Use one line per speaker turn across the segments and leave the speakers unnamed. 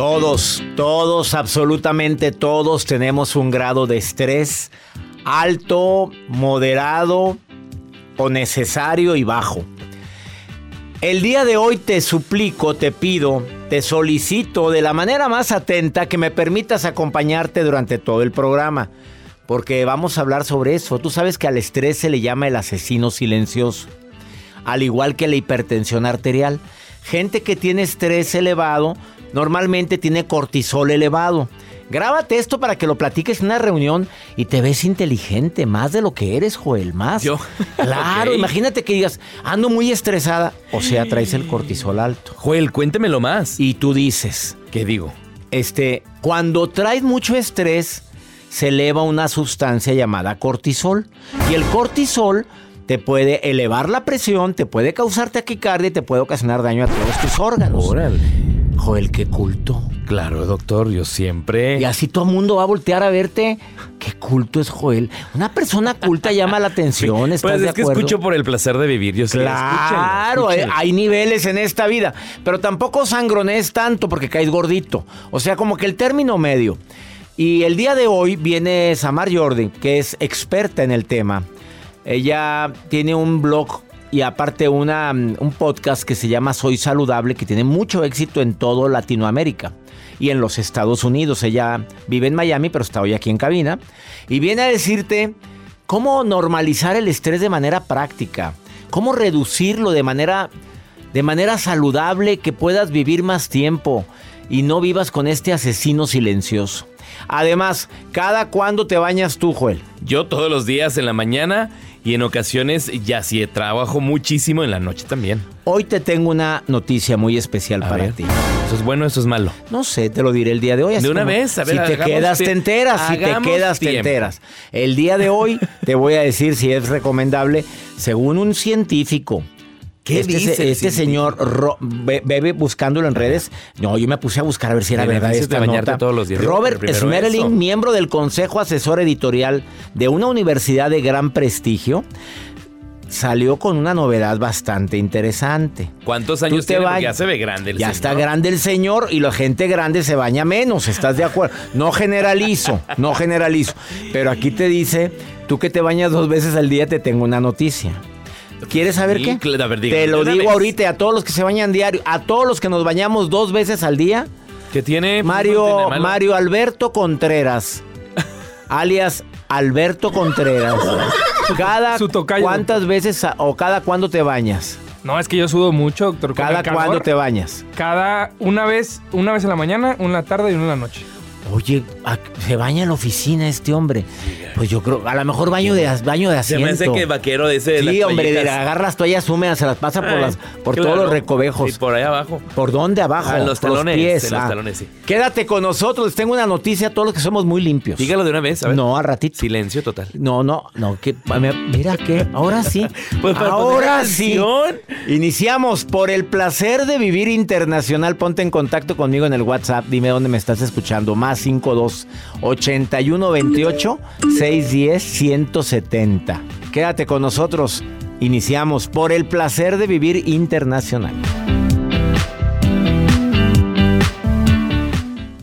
Todos, todos, absolutamente todos tenemos un grado de estrés alto, moderado o necesario y bajo. El día de hoy te suplico, te pido, te solicito de la manera más atenta que me permitas acompañarte durante todo el programa, porque vamos a hablar sobre eso. Tú sabes que al estrés se le llama el asesino silencioso, al igual que la hipertensión arterial. Gente que tiene estrés elevado normalmente tiene cortisol elevado. Grábate esto para que lo platiques en una reunión y te ves inteligente, más de lo que eres, Joel, más.
Yo.
Claro, imagínate que digas, ando muy estresada, o sea, traes el cortisol alto.
Joel, cuéntemelo más.
Y tú dices,
¿Qué digo?
este, cuando traes mucho estrés, se eleva una sustancia llamada cortisol. Y el cortisol te puede elevar la presión, te puede causar taquicardia y te puede ocasionar daño a todos tus órganos.
Órale.
Joel, qué culto.
Claro, doctor, yo siempre.
Y así todo el mundo va a voltear a verte. Qué culto es Joel. Una persona culta llama la atención. ¿Estás
Pues
de
es que
acuerdo?
escucho por el placer de vivir. Yo
Claro, hay,
escúchenlo,
hay niveles en esta vida. Pero tampoco sangrones tanto porque caes gordito. O sea, como que el término medio. Y el día de hoy viene Samar Jordi, que es experta en el tema. Ella tiene un blog y aparte una, mm, un podcast que se llama Soy Saludable, que tiene mucho éxito en todo Latinoamérica y en los Estados Unidos. Ella vive en Miami, pero está hoy aquí en cabina. Y viene a decirte cómo normalizar el estrés de manera práctica, cómo reducirlo de manera, de manera saludable, que puedas vivir más tiempo y no vivas con este asesino silencioso. Además, ¿cada cuándo te bañas tú, Joel?
Yo todos los días en la mañana y en ocasiones ya sí trabajo muchísimo en la noche también.
Hoy te tengo una noticia muy especial
A
para
ver.
ti.
Eso es bueno, eso es malo.
No sé, te lo diré el día de hoy. así
De una
como,
vez, a ver,
Si te quedas, te enteras. Si te quedas, te enteras. El día de hoy te voy a decir si es recomendable, según un científico.
¿Qué
este,
dice
se- este señor Ro- bebe buscándolo en redes. No, yo me puse a buscar a ver si era verdad esta
bañarte
nota.
todos los días.
Robert Smerling,
eso.
miembro del Consejo Asesor Editorial de una universidad de gran prestigio, salió con una novedad bastante interesante.
¿Cuántos años
te
tiene?
Bañas.
ya se ve grande el
Ya
señor.
está grande el señor y la gente grande se baña menos, ¿estás de acuerdo? No generalizo, no generalizo. Pero aquí te dice, tú que te bañas dos veces al día, te tengo una noticia. ¿Quieres saber
Sí,
qué?
cl- a ver, dígame
te lo digo
vez.
ahorita a todos los que se bañan diario, a todos los que nos bañamos dos veces al día.
¿Qué tiene?
Mario. Mario Alberto Contreras, alias Alberto Contreras. cada
su
cuántas veces o cada cuándo te bañas.
No, es que yo sudo mucho, doctor.
Cada cuándo te bañas.
Cada una vez, una vez en la mañana, una en la tarde y una en la noche.
Oye, ¿a- se baña en la oficina este hombre. Pues yo creo, a lo mejor baño de baño de
Se
asiento.
me hace que vaquero de ese. de
Sí,
las
hombre, de agarrar las toallas húmedas, se las pasa por
Ay,
las, por
claro.
todos los recovejos.
Y por ahí abajo.
¿Por dónde abajo?
Ah, en los talones,
pies.
en los
Ah.
talones, sí.
Quédate con nosotros. Les tengo una noticia a todos los que somos muy limpios.
Dígalo de una vez, a ver.
No, al ratito.
Silencio total.
No, no, no. Que, mira que ahora sí.
Pues para
ahora sí. Iniciamos por el placer de vivir internacional. Ponte en contacto conmigo en el WhatsApp. Dime dónde me estás escuchando. Más 52 81 28 610 170. Quédate con nosotros. Iniciamos por el placer de vivir internacional.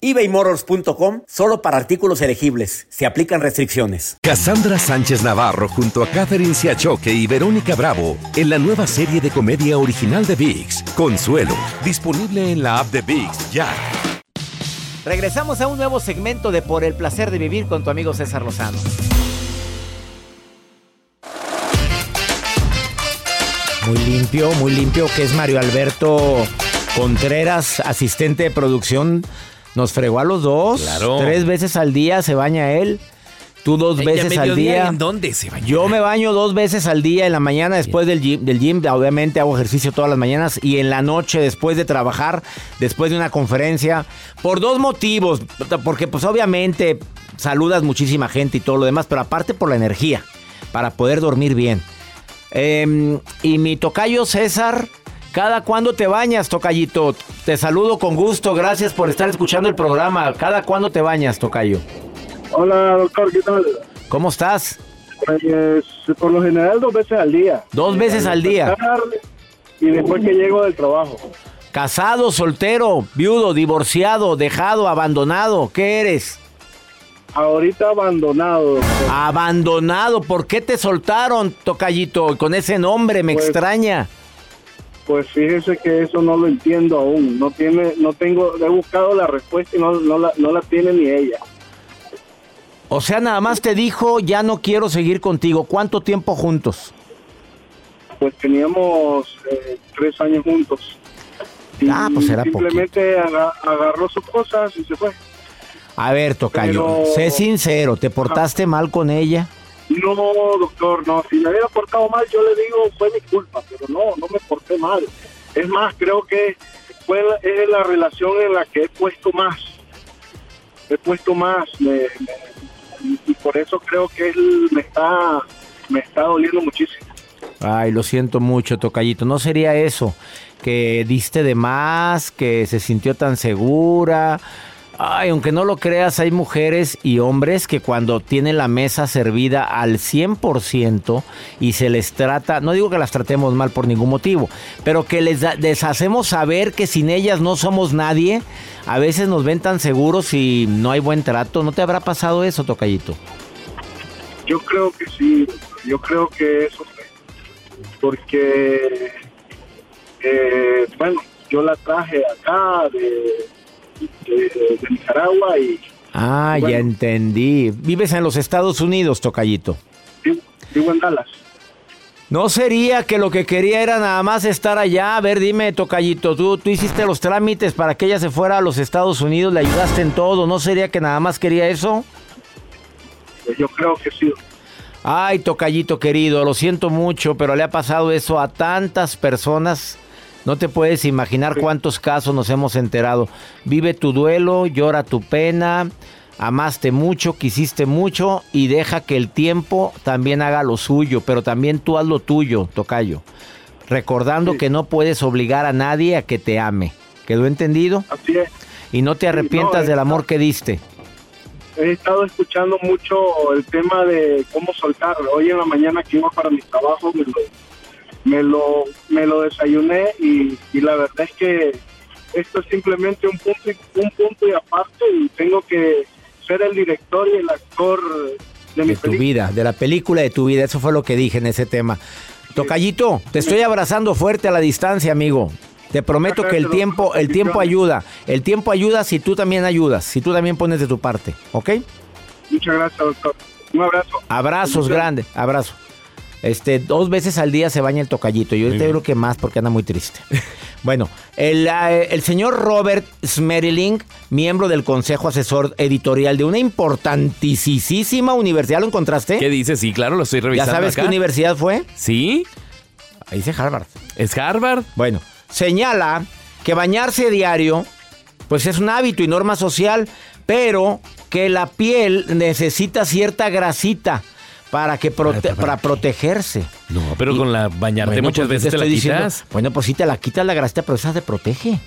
ebaymotors.com solo para artículos elegibles. Se aplican restricciones.
Cassandra Sánchez Navarro junto a Catherine Siachoque y Verónica Bravo en la nueva serie de comedia original de VIX, Consuelo, disponible en la app de VIX ya.
Regresamos a un nuevo segmento de Por el placer de vivir con tu amigo César Lozano. Muy limpio, muy limpio, que es Mario Alberto Contreras, asistente de producción. Nos fregó a los dos.
Claro.
Tres veces al día se baña él. Tú dos
Ella,
veces al día.
¿En dónde se baña?
Yo me baño dos veces al día, en la mañana después del gym, del gym, obviamente hago ejercicio todas las mañanas y en la noche después de trabajar, después de una conferencia, por dos motivos, porque pues obviamente saludas muchísima gente y todo lo demás, pero aparte por la energía, para poder dormir bien. Em, y mi tocayo César, ¿cada cuándo te bañas, tocayito? Te saludo con gusto, gracias por estar escuchando el programa. ¿Cada cuándo te bañas, tocayo?
Hola, doctor, ¿qué tal?
¿Cómo estás?
Pues, por lo general dos veces al día.
Dos veces al día.
Y después que llego del trabajo.
Casado, soltero, viudo, divorciado, dejado, abandonado. ¿Qué eres?
Ahorita abandonado. doctor.
Abandonado. ¿Por qué te soltaron, tocallito? Con ese nombre me
Pues-
extraña.
Pues fíjese que eso no lo entiendo aún. No tiene, no tengo, he buscado la respuesta y no, no, la, no la tiene ni ella.
O sea, nada más te dijo, ya no quiero seguir contigo. ¿Cuánto tiempo juntos?
Pues teníamos eh, tres años juntos. Y
Ah, pues era
Simplemente aga- agarró sus cosas y se fue.
A ver, tocayo,
Pero-
sé sincero, ¿te portaste mal con ella?
No, doctor, no. Si me hubiera portado mal, yo le digo, fue mi culpa, pero no, no me porté mal. Es más, creo que fue la, es la relación en la que he puesto más. He puesto más. me- me- y, por eso creo que él me está, me está doliendo muchísimo.
Ay, lo siento mucho, tocallito. ¿No sería eso? Que diste de más, que se sintió tan segura. Ay, aunque no lo creas, hay mujeres y hombres que cuando tienen la mesa servida al 100% y se les trata, no digo que las tratemos mal por ningún motivo, pero que les, da- hacemos saber que sin ellas no somos nadie, a veces nos ven tan seguros y no hay buen trato. ¿No te habrá pasado eso, tocallito?
Yo creo que sí, yo creo que eso. Porque, eh, bueno, yo la traje acá de, de, de Nicaragua y
Ah,
Bueno.
ya entendí. Vives en los Estados Unidos, tocallito.
vivo, vivo en Dallas.
¿No sería que lo que quería era nada más estar allá? A ver, dime, Tocayito, tú, tú hiciste los trámites para que ella se fuera a los Estados Unidos, le ayudaste en todo, ¿no sería que nada más quería eso?
Pues yo creo que sí.
Ay, Tocayito querido, lo siento mucho, pero le ha pasado eso a tantas personas. No te puedes imaginar cuántos casos nos hemos enterado. Vive tu duelo, llora tu pena, amaste mucho, quisiste mucho y deja que el tiempo también haga lo suyo, pero también tú haz lo tuyo, Tocayo. Recordando que no puedes obligar a nadie a que te ame. ¿Quedó entendido?
Así es.
Y no te arrepientas
no,
del amor que diste.
He estado escuchando mucho el tema de cómo soltar. Hoy en la mañana que iba para mi trabajo me lo, me lo, me lo desayuné y, y la verdad es que esto es simplemente un punto, y- un punto y aparte y tengo que ser el director y el actor de mi
de tu
película.
vida, de la película de tu vida. Eso fue lo que dije en ese tema. Tocallito, te estoy abrazando fuerte a la distancia, amigo. Te prometo que el tiempo, el tiempo ayuda. El tiempo ayuda si tú también ayudas, si tú también pones de tu parte, ¿ok?
Muchas gracias, doctor. Un abrazo.
Abrazos grandes, abrazo. Este, dos veces al día se baña el tocallito. Yo ahorita
bien.
creo que más porque anda muy triste. bueno, el, eh, el señor Robert Smerling, miembro del Consejo Asesor Editorial de una importantísima universidad, ¿lo encontraste?
¿Qué dices? Sí, claro, lo estoy
¿Ya
revisando
sabes
acá.
qué universidad fue?
¿Sí?
Ahí dice Harvard.
¿Es Harvard?
Bueno, señala que bañarse diario, pues es un hábito y norma social, pero que la piel necesita cierta grasita para que prote- para protegerse.
No, pero con la bañarte
Bueno,
muchas
pues,
veces te la
estoy diciendo-
quitas.
bueno, pues sí te la quitas la grasita, pero esa te protege.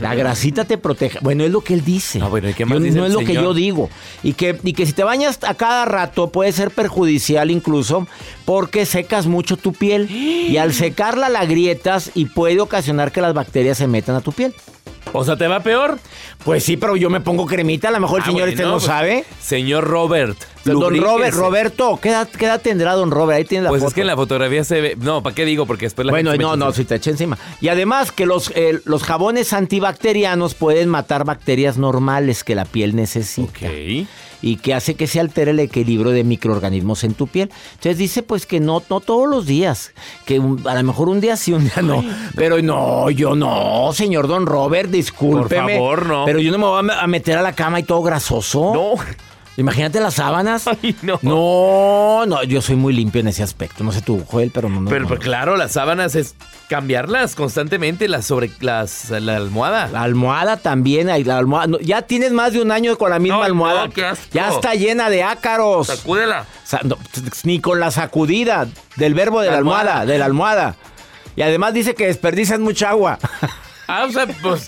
La grasita te protege. Bueno, es lo que él dice.
Ah, bueno, ¿y qué más
Yo-
dice
no es lo que yo digo. Y que, y que si te bañas a cada rato puede ser perjudicial incluso porque secas mucho tu piel. Y al secarla la grietas y puede ocasionar que las bacterias se metan a tu piel.
O sea, ¿te va peor?
Pues sí, pero yo me pongo cremita. A lo mejor el
Ah,
señor
bueno,
este no
pues,
sabe.
Señor Robert.
Don. Robert, Roberto, ¿qué edad, qué edad tendrá don Robert? Ahí tiene la
Pues
foto.
es que en la fotografía se ve. No, ¿para qué digo? Porque después la
Bueno,
gente se
no,
me
no,
echa
si te eché encima. Y además que los, eh, los jabones antibacterianos pueden matar bacterias normales que la piel necesita.
Ok.
Y que hace que se altere el equilibrio de microorganismos en tu piel. Entonces dice pues que no, no todos los días. Que un- a lo mejor un día sí, un día no. Pero no, yo no, señor Don Robert, discúlpeme.
Por favor, no.
Pero yo no me voy a me- a meter a la cama y todo grasoso.
No.
Imagínate las sábanas.
Ay, no.
No, no, yo soy muy limpio en ese aspecto. No sé tú, Joel, pero no. no,
Pero
no.
pues, claro, las sábanas es cambiarlas constantemente, las sobre las la almohada.
La almohada también, hay la almohada. no, ya tienes más de un año con la misma
No,
almohada.
no, qué asco.
ya está llena de ácaros.
Sacúdela.
Sa- ni con la sacudida del verbo de la,
La
almohada,
almohada.
de la almohada. Y además dice que desperdician mucha agua.
Ah, o sea, pues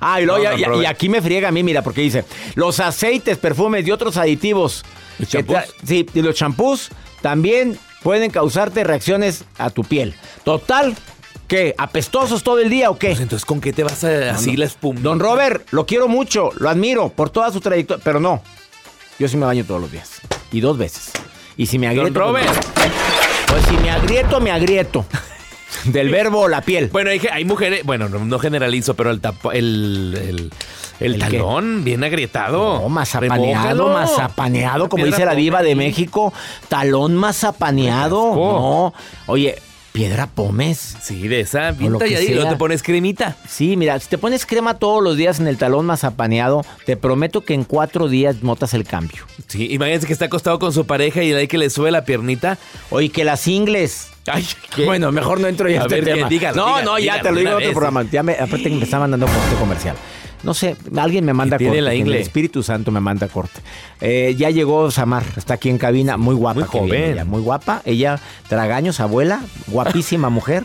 ah, y, luego
No,
ya-
no,
y aquí me friega a mí, mira, porque dice, los aceites, perfumes y otros aditivos.
¿Los champús?
Sí, y los champús también pueden causarte reacciones a tu piel. Total, ¿qué? ¿Apestosos todo el día o qué?
Pues entonces, ¿con qué te vas a así la espuma?
Don Robert, lo quiero mucho, lo admiro por toda su trayectoria, pero no. Yo sí me baño todos los días. Y dos veces. Y si me agrieto.
Don
pues,
Robert.
Pues si me agrieto, me agrieto. Del verbo la piel.
Bueno, hay, hay mujeres, bueno, no, no generalizo, pero el tapo- el, el, el talón bien agrietado.
No, mazapaneado, mazapaneado, como dice la diva de
ahí.
México. Talón mazapaneado.
Qué asco.
No. Oye, piedra pomes.
Sí, de esa, talladita, y
sea.
te pones cremita.
Sí, mira, si te pones crema todos los días en el talón mazapaneado, te prometo que en cuatro días notas el cambio.
Sí, imagínense que está acostado con su pareja y de ahí que le sube la piernita.
Oye, que las ingles.
Ay, ¿qué?
Bueno, mejor no entro ya
A
este
ver,
no, no, ya te lo digo en otro
vez.
programa. Ya me, aparte que me está mandando corte comercial. No sé, alguien me manda
¿Qué tiene
corte.
la ingle?
El Espíritu Santo me manda corte. Eh, ya llegó Samar, está aquí en cabina, muy guapa.
Muy joven.
ella, muy guapa. Ella, tragaños, abuela, guapísima mujer.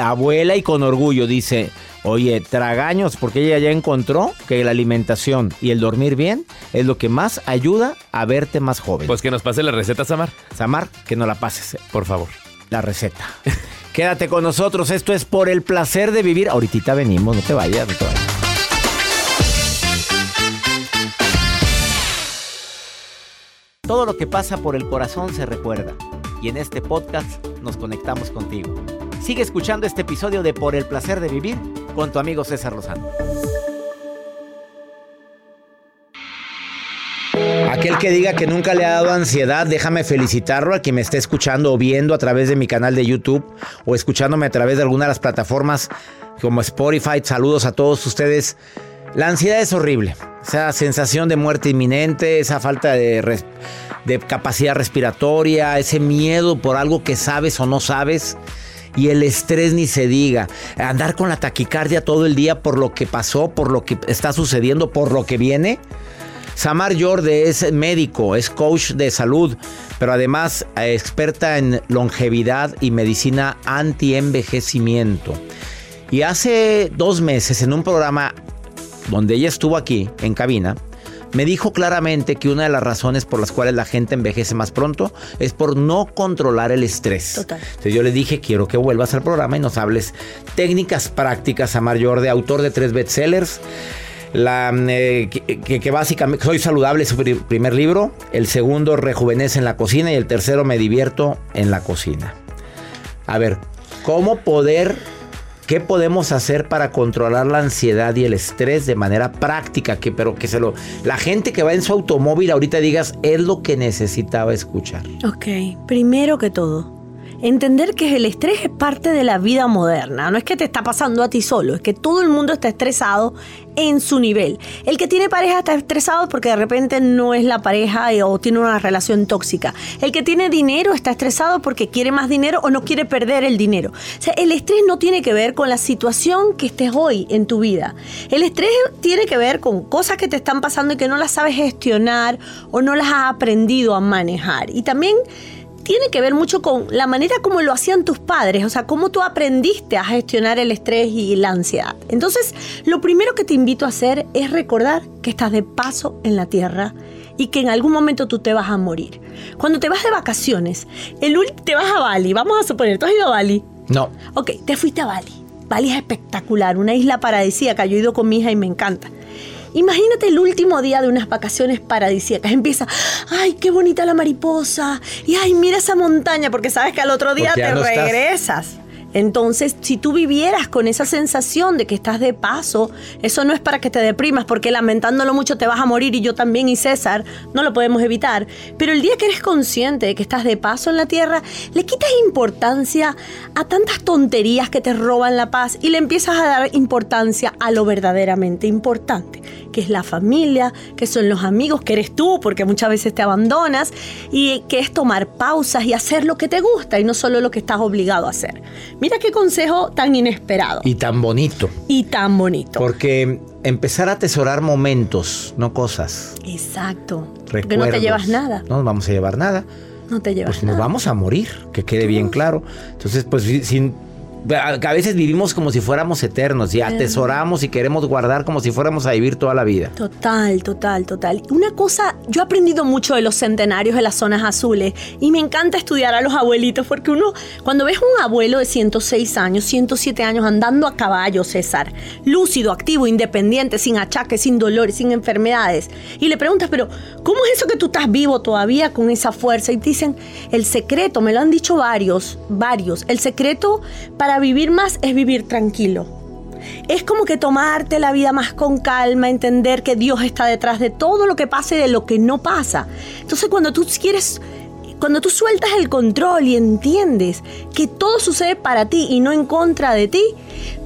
abuela y con orgullo dice, oye, tragaños, porque ella ya encontró que la alimentación y el dormir bien es lo que más ayuda a verte más joven.
Pues que nos pase la receta, Samar,
Samar, que no la pases. eh,
por favor.
La receta. Quédate con nosotros, esto es por el placer de vivir. Ahorita venimos, no te vayas, no te vayas. Todo lo que pasa por el corazón se recuerda y en este podcast nos conectamos contigo. Sigue escuchando este episodio de Por el placer de vivir con tu amigo César Lozano. Aquel que diga que nunca le ha dado ansiedad, déjame felicitarlo a quien me esté escuchando o viendo a través de mi canal de YouTube o escuchándome a través de alguna de las plataformas como Spotify. Saludos a todos ustedes. La ansiedad es horrible. Esa sensación de muerte inminente, esa falta de, capacidad respiratoria, ese miedo por algo que sabes o no sabes. Y el estrés ni se diga. Andar con la taquicardia todo el día por lo que pasó, por lo que está sucediendo, por lo que viene. Samar Yorde es médico, es coach de salud, pero además eh, experta en longevidad y medicina anti-envejecimiento. Y hace dos meses en un programa donde ella estuvo aquí en cabina, me dijo claramente que una de las razones por las cuales la gente envejece más pronto es por no controlar el estrés.
Total.
Entonces yo le dije, quiero que vuelvas al programa y nos hables técnicas prácticas. Amar Jordi, autor de tres bestsellers. La, eh, que, básicamente soy saludable es su pri- primer libro, el segundo rejuvenece en la cocina y el tercero me divierto en la cocina. A ver, ¿cómo poder, qué podemos hacer para controlar la ansiedad y el estrés de manera práctica? Que, pero que se lo, la gente que va en su automóvil ahorita digas, es lo que necesitaba escuchar.
Ok, primero que todo, entender que el estrés es parte de la vida moderna. No es que te está pasando a ti solo, es que todo el mundo está estresado en su nivel. El que tiene pareja está estresado porque de repente no es la pareja o tiene una relación tóxica. El que tiene dinero está estresado porque quiere más dinero o no quiere perder el dinero. O sea, el estrés no tiene que ver con la situación que estés hoy en tu vida. El estrés tiene que ver con cosas que te están pasando y que no las sabes gestionar o no las has aprendido a manejar. Y también tiene que ver mucho con la manera como lo hacían tus padres, o sea, cómo tú aprendiste a gestionar el estrés y la ansiedad. Entonces, lo primero que te invito a hacer es recordar que estás de paso en la tierra y que en algún momento tú te vas a morir. Cuando te vas de vacaciones, el te vas a Bali, vamos a suponer, ¿tú has ido a Bali?
No,
Ok, te fuiste a Bali. Bali es espectacular, una isla paradisíaca. Yo he ido con mi hija y me encanta. Imagínate el último día de unas vacaciones paradisíacas. Empieza, ay, qué bonita la mariposa. Y ay, mira esa montaña, porque sabes que al otro día
Porque
te
no estás.
regresas. Entonces, si tú vivieras con esa sensación de que estás de paso, eso no es para que te deprimas, porque lamentándolo mucho te vas a morir y yo también y César, no lo podemos evitar. Pero el día que eres consciente de que estás de paso en la tierra, le quitas importancia a tantas tonterías que te roban la paz y le empiezas a dar importancia a lo verdaderamente importante, que es la familia, que son los amigos, que eres tú, porque muchas veces te abandonas, y que es tomar pausas y hacer lo que te gusta y no solo lo que estás obligado a hacer. Mira qué consejo tan inesperado
y tan bonito.
y tan bonito.
Porque empezar a atesorar momentos, no cosas.
Exacto. Porque no te
recuerdos.
llevas nada.
No nos vamos a llevar nada.
No te llevas
Pues nos
nada.
vamos a morir, que quede bien claro. Entonces, pues si- sin, a a veces vivimos como si fuéramos eternos y atesoramos y queremos guardar como si fuéramos a vivir toda la vida.
Total, total, total. Una cosa, yo he aprendido mucho de los centenarios de las zonas azules y me encanta estudiar a los abuelitos porque uno, cuando ves un abuelo de 106 años, 107 años andando a caballo, César, lúcido, activo, independiente, sin achaques, sin dolores, sin enfermedades, y le preguntas, pero ¿cómo es eso que tú estás vivo todavía con esa fuerza? Y te dicen, el secreto, me lo han dicho varios, varios, el secreto para vivir más es vivir tranquilo. Es como que tomarte la vida más con calma, entender que Dios está detrás de todo lo que pasa y de lo que no pasa. Entonces cuando tú quieres, cuando tú sueltas el control y entiendes que todo sucede para ti y no en contra de ti,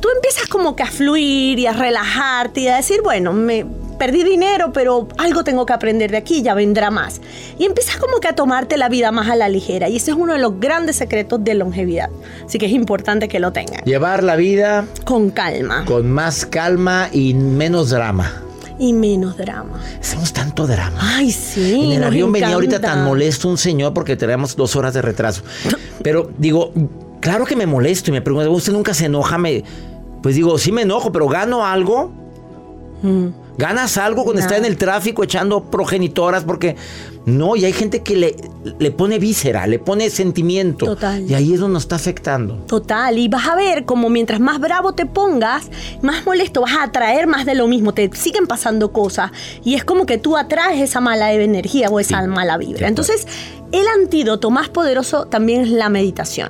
tú empiezas como que a fluir y a relajarte y a decir, bueno, me perdí dinero, pero algo tengo que aprender de aquí, ya vendrá más. Y empiezas como que a tomarte la vida más a la ligera. Y ese es uno de los grandes secretos de longevidad. Así que es importante que lo tengan.
Llevar la vida
Con calma
con más calma y menos drama.
y menos drama.
Hacemos tanto drama.
Ay, sí.
en el avión venía ahorita
encanta.
tan molesto un señor porque tenemos dos horas de retraso. Pero digo, claro que me molesto y me pregunta, ¿usted nunca se enoja? Me, pues digo, sí me enojo, pero gano algo.
Mm.
¿Ganas algo cuando está en el tráfico echando progenitoras? Porque no, y hay gente que le, le pone víscera, le pone sentimiento.
Total.
Y ahí es donde nos está afectando.
Total, y vas a ver como mientras más bravo te pongas, más molesto vas a atraer más de lo mismo, te siguen pasando cosas y es como que tú atraes esa mala energía o esa mala vibra. Entonces, el antídoto más poderoso también es la meditación.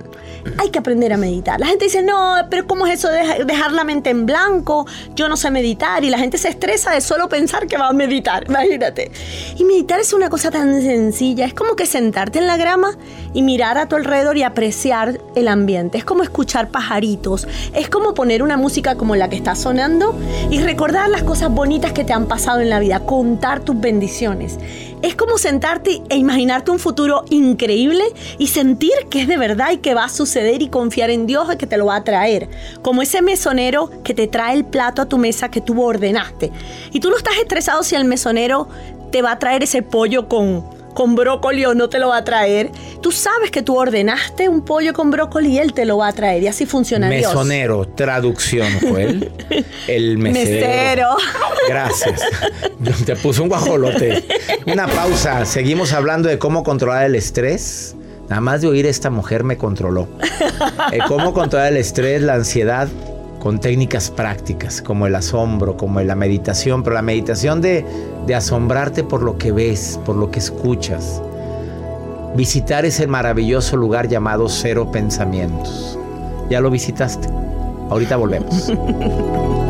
Hay que aprender a meditar. La gente dice, no, pero ¿cómo es eso de deja- dejar la mente en blanco? Yo no sé meditar y la gente se estresa de solo pensar que va a meditar, imagínate. Y meditar es una cosa tan sencilla, es como que sentarte en la grama y mirar a tu alrededor y apreciar el ambiente. Es como escuchar pajaritos, es como poner una música como la que está sonando y recordar las cosas bonitas que te han pasado en la vida, contar tus bendiciones. Es como sentarte e imaginarte un futuro increíble y sentir que es de verdad y que va a suceder y confiar en Dios que te lo va a traer. Como ese mesonero que te trae el plato a tu mesa que tú ordenaste. Y tú no estás estresado si el mesonero te va a traer ese pollo con con brócoli o no te lo va a traer. Tú sabes que tú ordenaste un pollo con brócoli y él te lo va a traer. Y así funciona Dios.
Mesonero, traducción, Joel. El mesero.
Mesero.
Gracias. Te puso un guajolote. Una pausa. Seguimos hablando de cómo controlar el estrés. Nada más de oír esta mujer me controló. Eh, cómo controlar el estrés, la ansiedad con técnicas prácticas, como el asombro, como la meditación, pero la meditación de, de asombrarte por lo que ves, por lo que escuchas. Visitar ese maravilloso lugar llamado Cero Pensamientos. ¿Ya lo visitaste? Ahorita volvemos.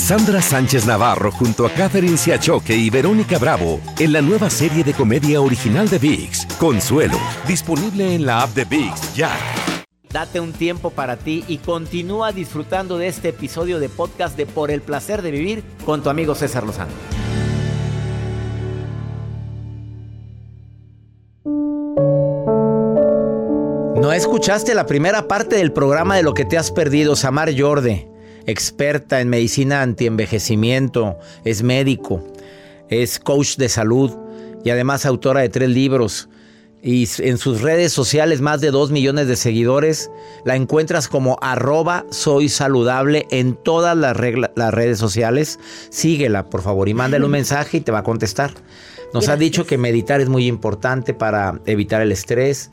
Cassandra Sánchez Navarro junto a Catherine Siachoque y Verónica Bravo en la nueva serie de comedia original de VIX, Consuelo, disponible en la app de VIX ya.
Date un tiempo para ti y continúa disfrutando de este episodio de podcast de Por el placer de vivir con tu amigo César Lozano. No escuchaste la primera parte del programa de lo que te has perdido, Samar Yorde experta en medicina antienvejecimiento, es médico, es coach de salud y además autora de tres libros. Y en sus redes sociales, más de dos millones de seguidores, la encuentras como arroba soy saludable en todas las, las redes sociales. Síguela, por favor, y mándale un mensaje y te va a contestar. Nos ha dicho que meditar es muy importante para evitar el estrés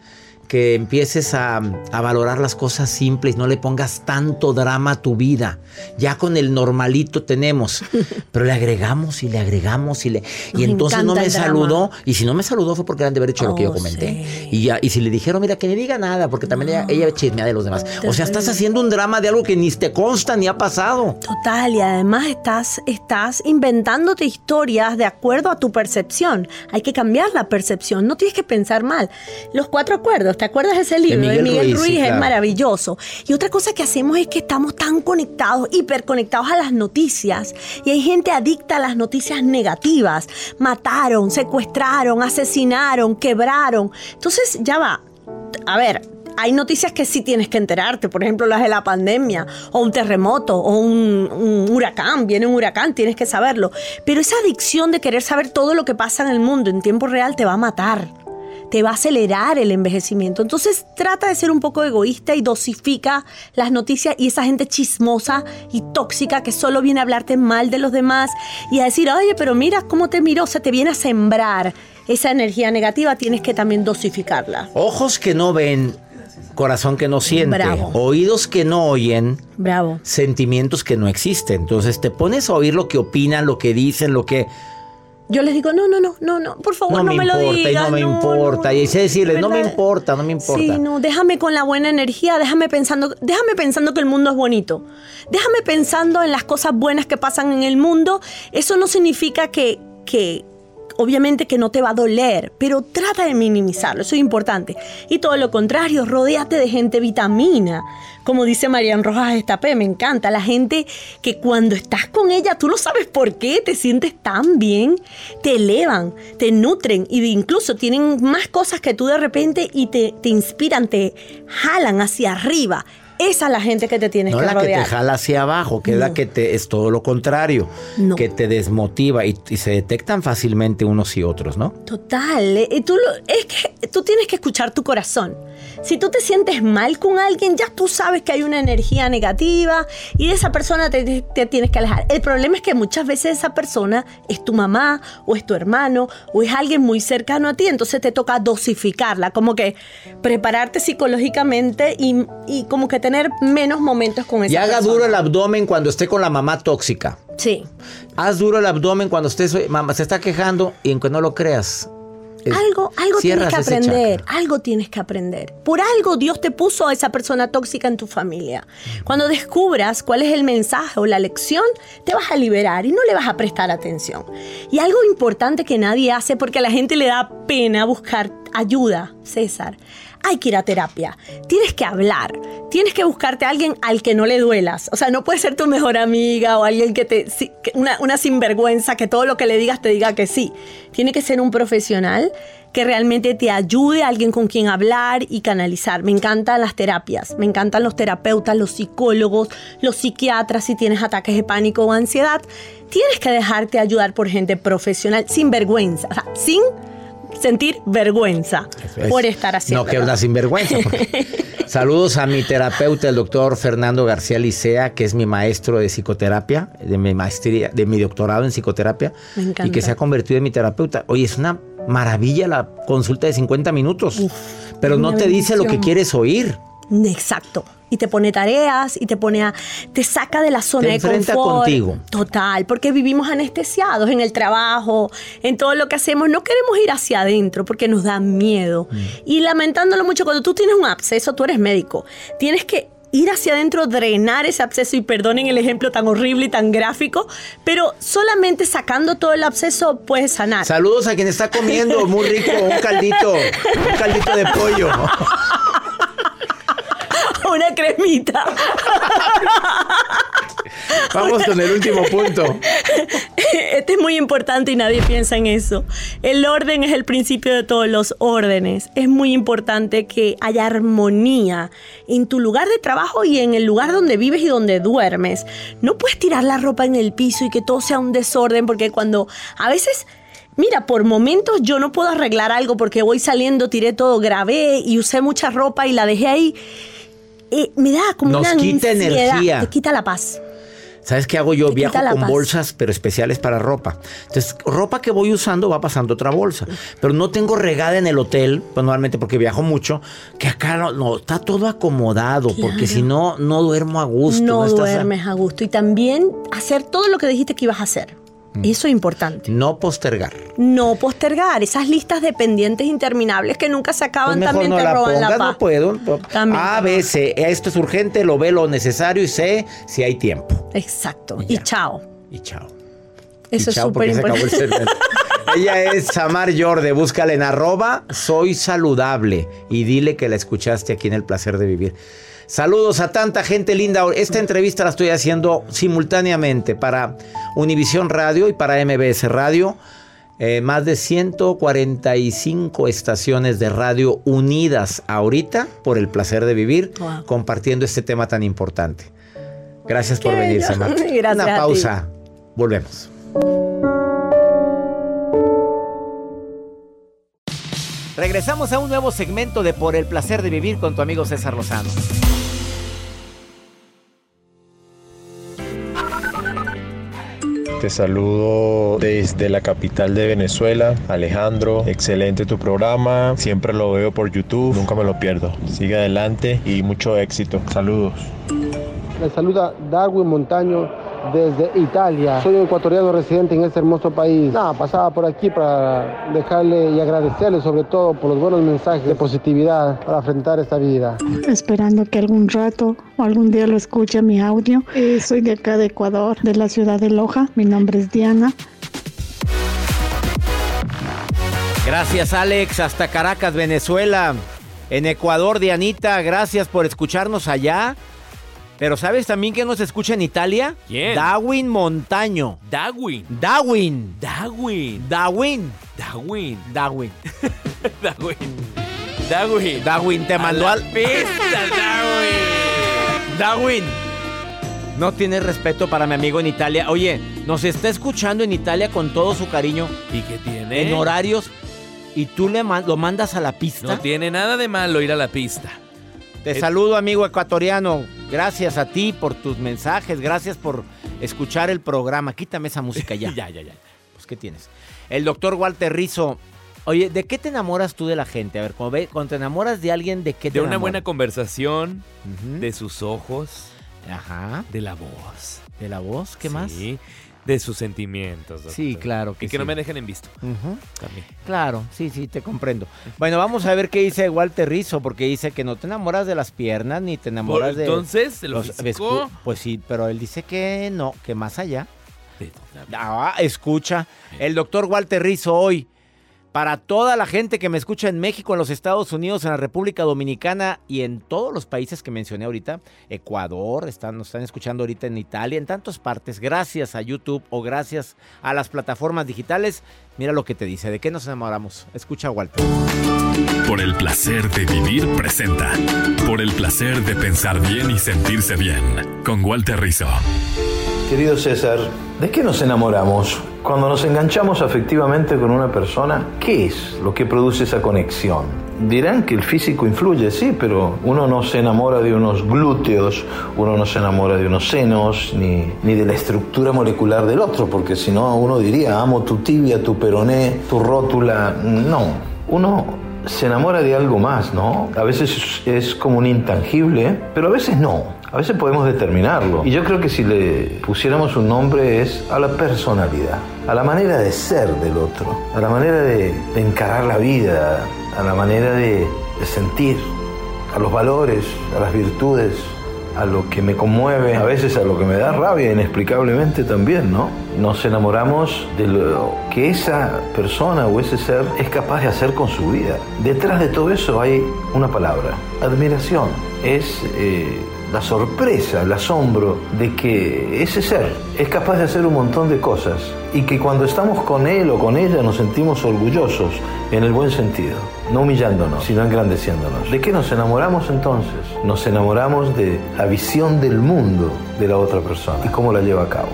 que empieces a, valorar las cosas simples, no le pongas tanto drama a tu vida. Ya con el normalito tenemos, pero le agregamos y le agregamos y le y entonces no me saludó y si no me saludó fue porque han de haber hecho lo que yo oh, comenté. Y ya y si le dijeron, mira, que ni diga nada, porque también ella, ella chismea de los demás. O sea, estás haciendo un drama de algo que ni te consta ni ha pasado.
Total, y además estás estás inventándote historias de acuerdo a tu percepción. Hay que cambiar la percepción, no tienes que pensar mal. Los cuatro acuerdos ¿Te acuerdas de ese libro de Miguel, Ruiz? es maravilloso. Y otra cosa que hacemos es que estamos tan conectados, hiperconectados a las noticias. Y hay gente adicta a las noticias negativas. Mataron, secuestraron, asesinaron, quebraron. Entonces, ya va. A ver, hay noticias que sí tienes que enterarte, por ejemplo las de la pandemia, o un terremoto, o un, un, huracán, viene un huracán, tienes que saberlo. Pero esa adicción de querer saber todo lo que pasa en el mundo en tiempo real te va a matar te va a acelerar el envejecimiento. Entonces trata de ser un poco egoísta y dosifica las noticias y esa gente chismosa y tóxica que solo viene a hablarte mal de los demás y a decir, oye, pero mira cómo te miró, o sea, te viene a sembrar esa energía negativa, tienes que también dosificarla.
Ojos que no ven, corazón que no siente, oídos que no oyen,
Bravo.
sentimientos que no existen. Entonces te pones a oír lo que opinan, lo que dicen, lo que
yo les digo, no, no, no, no, no, por favor, no, me, lo digas.
no me importa. y sé decirles, no me importa, no me importa.
Sí, no, déjame con la buena energía, déjame pensando, déjame pensando que el mundo es bonito. Déjame pensando en las cosas buenas que pasan en el mundo. Eso no significa que, que, obviamente que no te va a doler, pero trata de minimizarlo, eso es importante. Y todo lo contrario, rodéate de gente vitamina. Como dice Marian Rojas Estapé, me encanta la gente que cuando estás con ella, tú no sabes por qué, te sientes tan bien, te elevan, te nutren y incluso tienen más cosas que tú de repente y te, te inspiran, te jalan hacia arriba. Esa es la gente que te tienes
que
rodear.
No la que te jala hacia abajo, que es la que te es todo lo contrario, que te desmotiva y, se detectan fácilmente unos y otros, ¿no?
Total. Eh, y tú es que tú tienes que escuchar tu corazón. Si tú te sientes mal con alguien, ya tú sabes que hay una energía negativa y de esa persona te, te tienes que alejar. El problema es que muchas veces esa persona es tu mamá o es tu hermano o es alguien muy cercano a ti, entonces te toca dosificarla, como que prepararte psicológicamente y, y como que te tener menos momentos con esa
Y haga duro el abdomen cuando esté con la mamá tóxica.
Sí.
Haz duro el abdomen cuando estés, mamá se está quejando y en que no lo creas.
Algo, algo tienes que aprender, algo tienes que aprender. Por algo Dios te puso a esa persona tóxica en tu familia. Cuando descubras cuál es el mensaje o la lección, te vas a liberar y no le vas a prestar atención. Y algo importante que nadie hace porque a la gente le da pena buscar ayuda, César. Hay que ir a terapia. Tienes que hablar. Tienes que buscarte a alguien al que no le duelas. O sea, no puede ser tu mejor amiga o alguien que te. Una, una sinvergüenza que todo lo que le digas te diga que sí. Tiene que ser un profesional que realmente te ayude, alguien con quien hablar y canalizar. Me encantan las terapias, me encantan los terapeutas, los psicólogos, los psiquiatras si tienes ataques de pánico o ansiedad. Tienes que dejarte ayudar por gente profesional sin vergüenza, o sea, sin sentir vergüenza
Es-
por estar haciendo.
No, que una sinvergüenza. Saludos a mi terapeuta, el doctor Fernando García Licea, que es mi maestro de psicoterapia, de mi maestría, de mi doctorado en psicoterapia,
Me encanta.
y que se ha convertido en mi terapeuta. Oye, es una maravilla la consulta de 50 minutos, pero no te dice lo que quieres oír.
Exacto. Y te pone tareas y te pone a, te saca de la zona
Te
de confort.
contigo.
Total, porque vivimos anestesiados en el trabajo, en todo lo que hacemos. No queremos ir hacia adentro porque nos da miedo.
Mm.
Y lamentándolo mucho, cuando tú tienes un absceso, tú eres médico. Tienes que ir hacia adentro, drenar ese absceso y perdonen el ejemplo tan horrible y tan gráfico, pero solamente sacando todo el absceso puedes sanar.
Saludos a quien está comiendo, muy rico, un caldito, un caldito de pollo.
Una cremita.
Vamos con el último punto.
Este es muy importante y nadie piensa en eso. El orden es el principio de todos los órdenes. Es muy importante que haya armonía en tu lugar de trabajo y en el lugar donde vives y donde duermes. No puedes tirar la ropa en el piso y que todo sea un desorden porque cuando a veces... Mira, por momentos yo no puedo arreglar algo porque voy saliendo, tiré todo, grabé y usé mucha ropa y la dejé ahí. Eh, me da como
Nos
una
quita
ansiedad,
energía.
Te quita la paz.
¿Sabes qué hago yo?
Te
Viajo con
paz.
bolsas, pero especiales para ropa. Entonces, ropa que voy usando va pasando a otra bolsa. Pero no tengo regada en el hotel, pues normalmente porque viajo mucho, que acá no, no, está todo acomodado, porque si no, no duermo a gusto.
no
estás-
duermes a gusto. Y también hacer todo lo que dijiste que ibas a hacer.
Mm.
Eso es importante.
No postergar.
No postergar esas listas de pendientes interminables que nunca se
Pues
acaban
mejor
también
no
te
la
roban
pongas,
la paz.
no puedo.
También.
A, B, C. Esto es urgente, lo ve lo necesario y sé si hay tiempo.
Exacto. Y, chao.
Y chao.
Eso
Y
es súper importante.
Ella es Samar Yorde, búscala en arroba, soy saludable y dile que la escuchaste aquí en El Placer de Vivir. Saludos a tanta gente linda. Esta entrevista la estoy haciendo simultáneamente para Univisión Radio y para MBS Radio. Eh, más de 145 estaciones de radio unidas ahorita por el placer de vivir,
Wow.
compartiendo este tema tan importante. Gracias por venir.
Gracias
Una
a ti.
pausa. Volvemos. Regresamos a un nuevo segmento de Por el placer de vivir con tu amigo César Lozano.
Te saludo desde la capital de Venezuela, Alejandro. Excelente tu programa. Siempre lo veo por YouTube. Nunca me lo pierdo. Sigue adelante y mucho éxito. Saludos.
Les saluda Darwin Montaño desde Italia. Soy ecuatoriano residente en este hermoso país. Nada, pasaba por aquí para dejarle y agradecerle sobre todo por los buenos mensajes de positividad para afrontar esta vida.
esperando que algún rato o algún día lo escuche mi audio. Eh, soy de acá de Ecuador, de la ciudad de Loja. Mi nombre es Diana.
Gracias, Alex. Hasta Caracas, Venezuela. En Ecuador, Dianita, gracias por escucharnos allá. Pero ¿sabes también que nos escucha en Italia?
¿Quién?
Darwin Montaño.
Darwin.
Darwin.
Darwin.
Darwin.
Darwin.
Darwin.
Darwin. Darwin.
Darwin te
A
mandó
la
al...
pista, Darwin.
Darwin. No tienes respeto para mi amigo en Italia. Oye, nos está escuchando en Italia con todo su cariño.
¿Y qué tiene?
En horarios. Y tú le man- lo mandas a la pista.
No tiene nada de malo ir a la pista.
Te
Eh,
saludo, amigo ecuatoriano. Gracias a ti por tus mensajes. Gracias por escuchar el programa. Quítame esa música ya.
ya, ya, ya.
Pues, ¿qué tienes? El doctor Walter Rizzo. Oye, ¿de qué te enamoras tú de la gente? A ver, cuando, ve- cuando te enamoras de alguien, ¿de qué te
De una
enamoras?
buena conversación, de sus ojos,
Ajá.
de la voz.
¿De la voz? ¿Qué más?
Sí, de sus sentimientos. doctor.
Sí, claro que
Y que no me dejen en visto. También.
Claro, sí, sí, te comprendo. Bueno, vamos a ver qué dice Walter Rizzo, porque dice que no te enamoras de las piernas ni te enamoras de.
entonces, ¿de lo
los-
físico?
Pues sí, pero él dice que no, que más allá. Ah, escucha, el doctor Walter Rizzo hoy. Para toda la gente que me escucha en México, en los Estados Unidos, en la República Dominicana y en todos los países que mencioné ahorita, Ecuador, están, nos están escuchando ahorita en Italia, en tantas partes, gracias a YouTube o gracias a las plataformas digitales. Mira lo que te dice, ¿de qué nos enamoramos? Escucha a Walter.
Por el placer de vivir presenta. Por el placer de pensar bien y sentirse bien. Con Walter Rizzo.
Querido César, ¿de qué nos enamoramos? Cuando nos enganchamos afectivamente con una persona, ¿qué es lo que produce esa conexión? Dirán que el físico influye, sí, pero uno no se enamora de unos glúteos, uno no se enamora de unos senos, ni, ni de la estructura molecular del otro, porque si no uno diría, amo tu tibia, tu peroné, tu rótula. No, uno se enamora de algo más, ¿no? A veces es como un intangible, pero a veces no. A veces podemos determinarlo. Y yo creo que si le pusiéramos un nombre es a la personalidad, a la manera de ser del otro, a la manera de, de encarar la vida, a la manera de, de sentir, a los valores, a las virtudes, a lo que me conmueve, a veces a lo que me da rabia inexplicablemente también, ¿no? Nos enamoramos de lo que esa persona o ese ser es capaz de hacer con su vida. Detrás de todo eso hay una palabra, admiración. Es eh, la sorpresa, el asombro de que ese ser es capaz de hacer un montón de cosas y que cuando estamos con él o con ella nos sentimos orgullosos en el buen sentido, no humillándonos, sino engrandeciéndonos. ¿De qué nos enamoramos entonces? Nos enamoramos de la visión del mundo de la otra persona y cómo la lleva a cabo.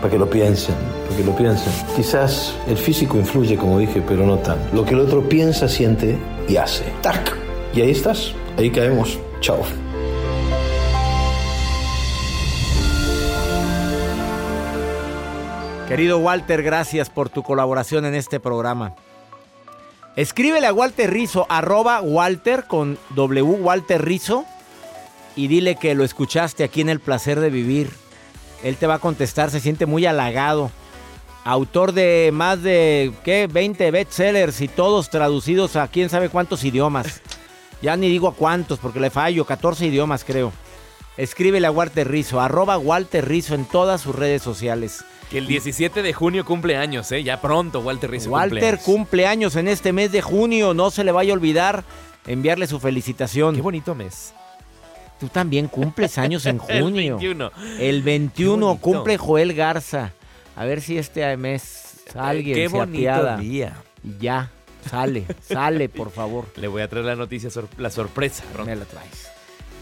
Para que lo piensen, para que lo piensen. Quizás el físico influye, como dije, pero no tan. Lo que el otro piensa, siente y hace. ¡Tac! Y ahí estás, ahí caemos. Chao.
Querido Walter, gracias por tu colaboración en este programa. Escríbele a Walter Rizzo, arroba Walter con W Walter Rizzo y dile que lo escuchaste aquí en El Placer de Vivir. Él te va a contestar, se siente muy halagado. Autor de más de, ¿qué? 20 bestsellers y todos traducidos a quién sabe cuántos idiomas. Ya ni digo a cuántos porque le fallo, 14 idiomas creo. Escríbele a Walter Rizzo, arroba Walter Rizzo en todas sus redes sociales.
Que el 17 de junio cumple años, ¿eh? Ya pronto, Walter Rizzo
Walter
cumple
años en este mes de junio, no se le vaya a olvidar enviarle su felicitación. Qué
bonito mes.
Tú también cumples años en
El
junio.
21.
El 21
Qué bonito.
cumple Joel Garza. A ver si este mes alguien
Qué
se
bonito
apiada.
día.
Y ya, sale, sale, por favor.
Le voy a traer la noticia, sor- la sorpresa.
Me la traes.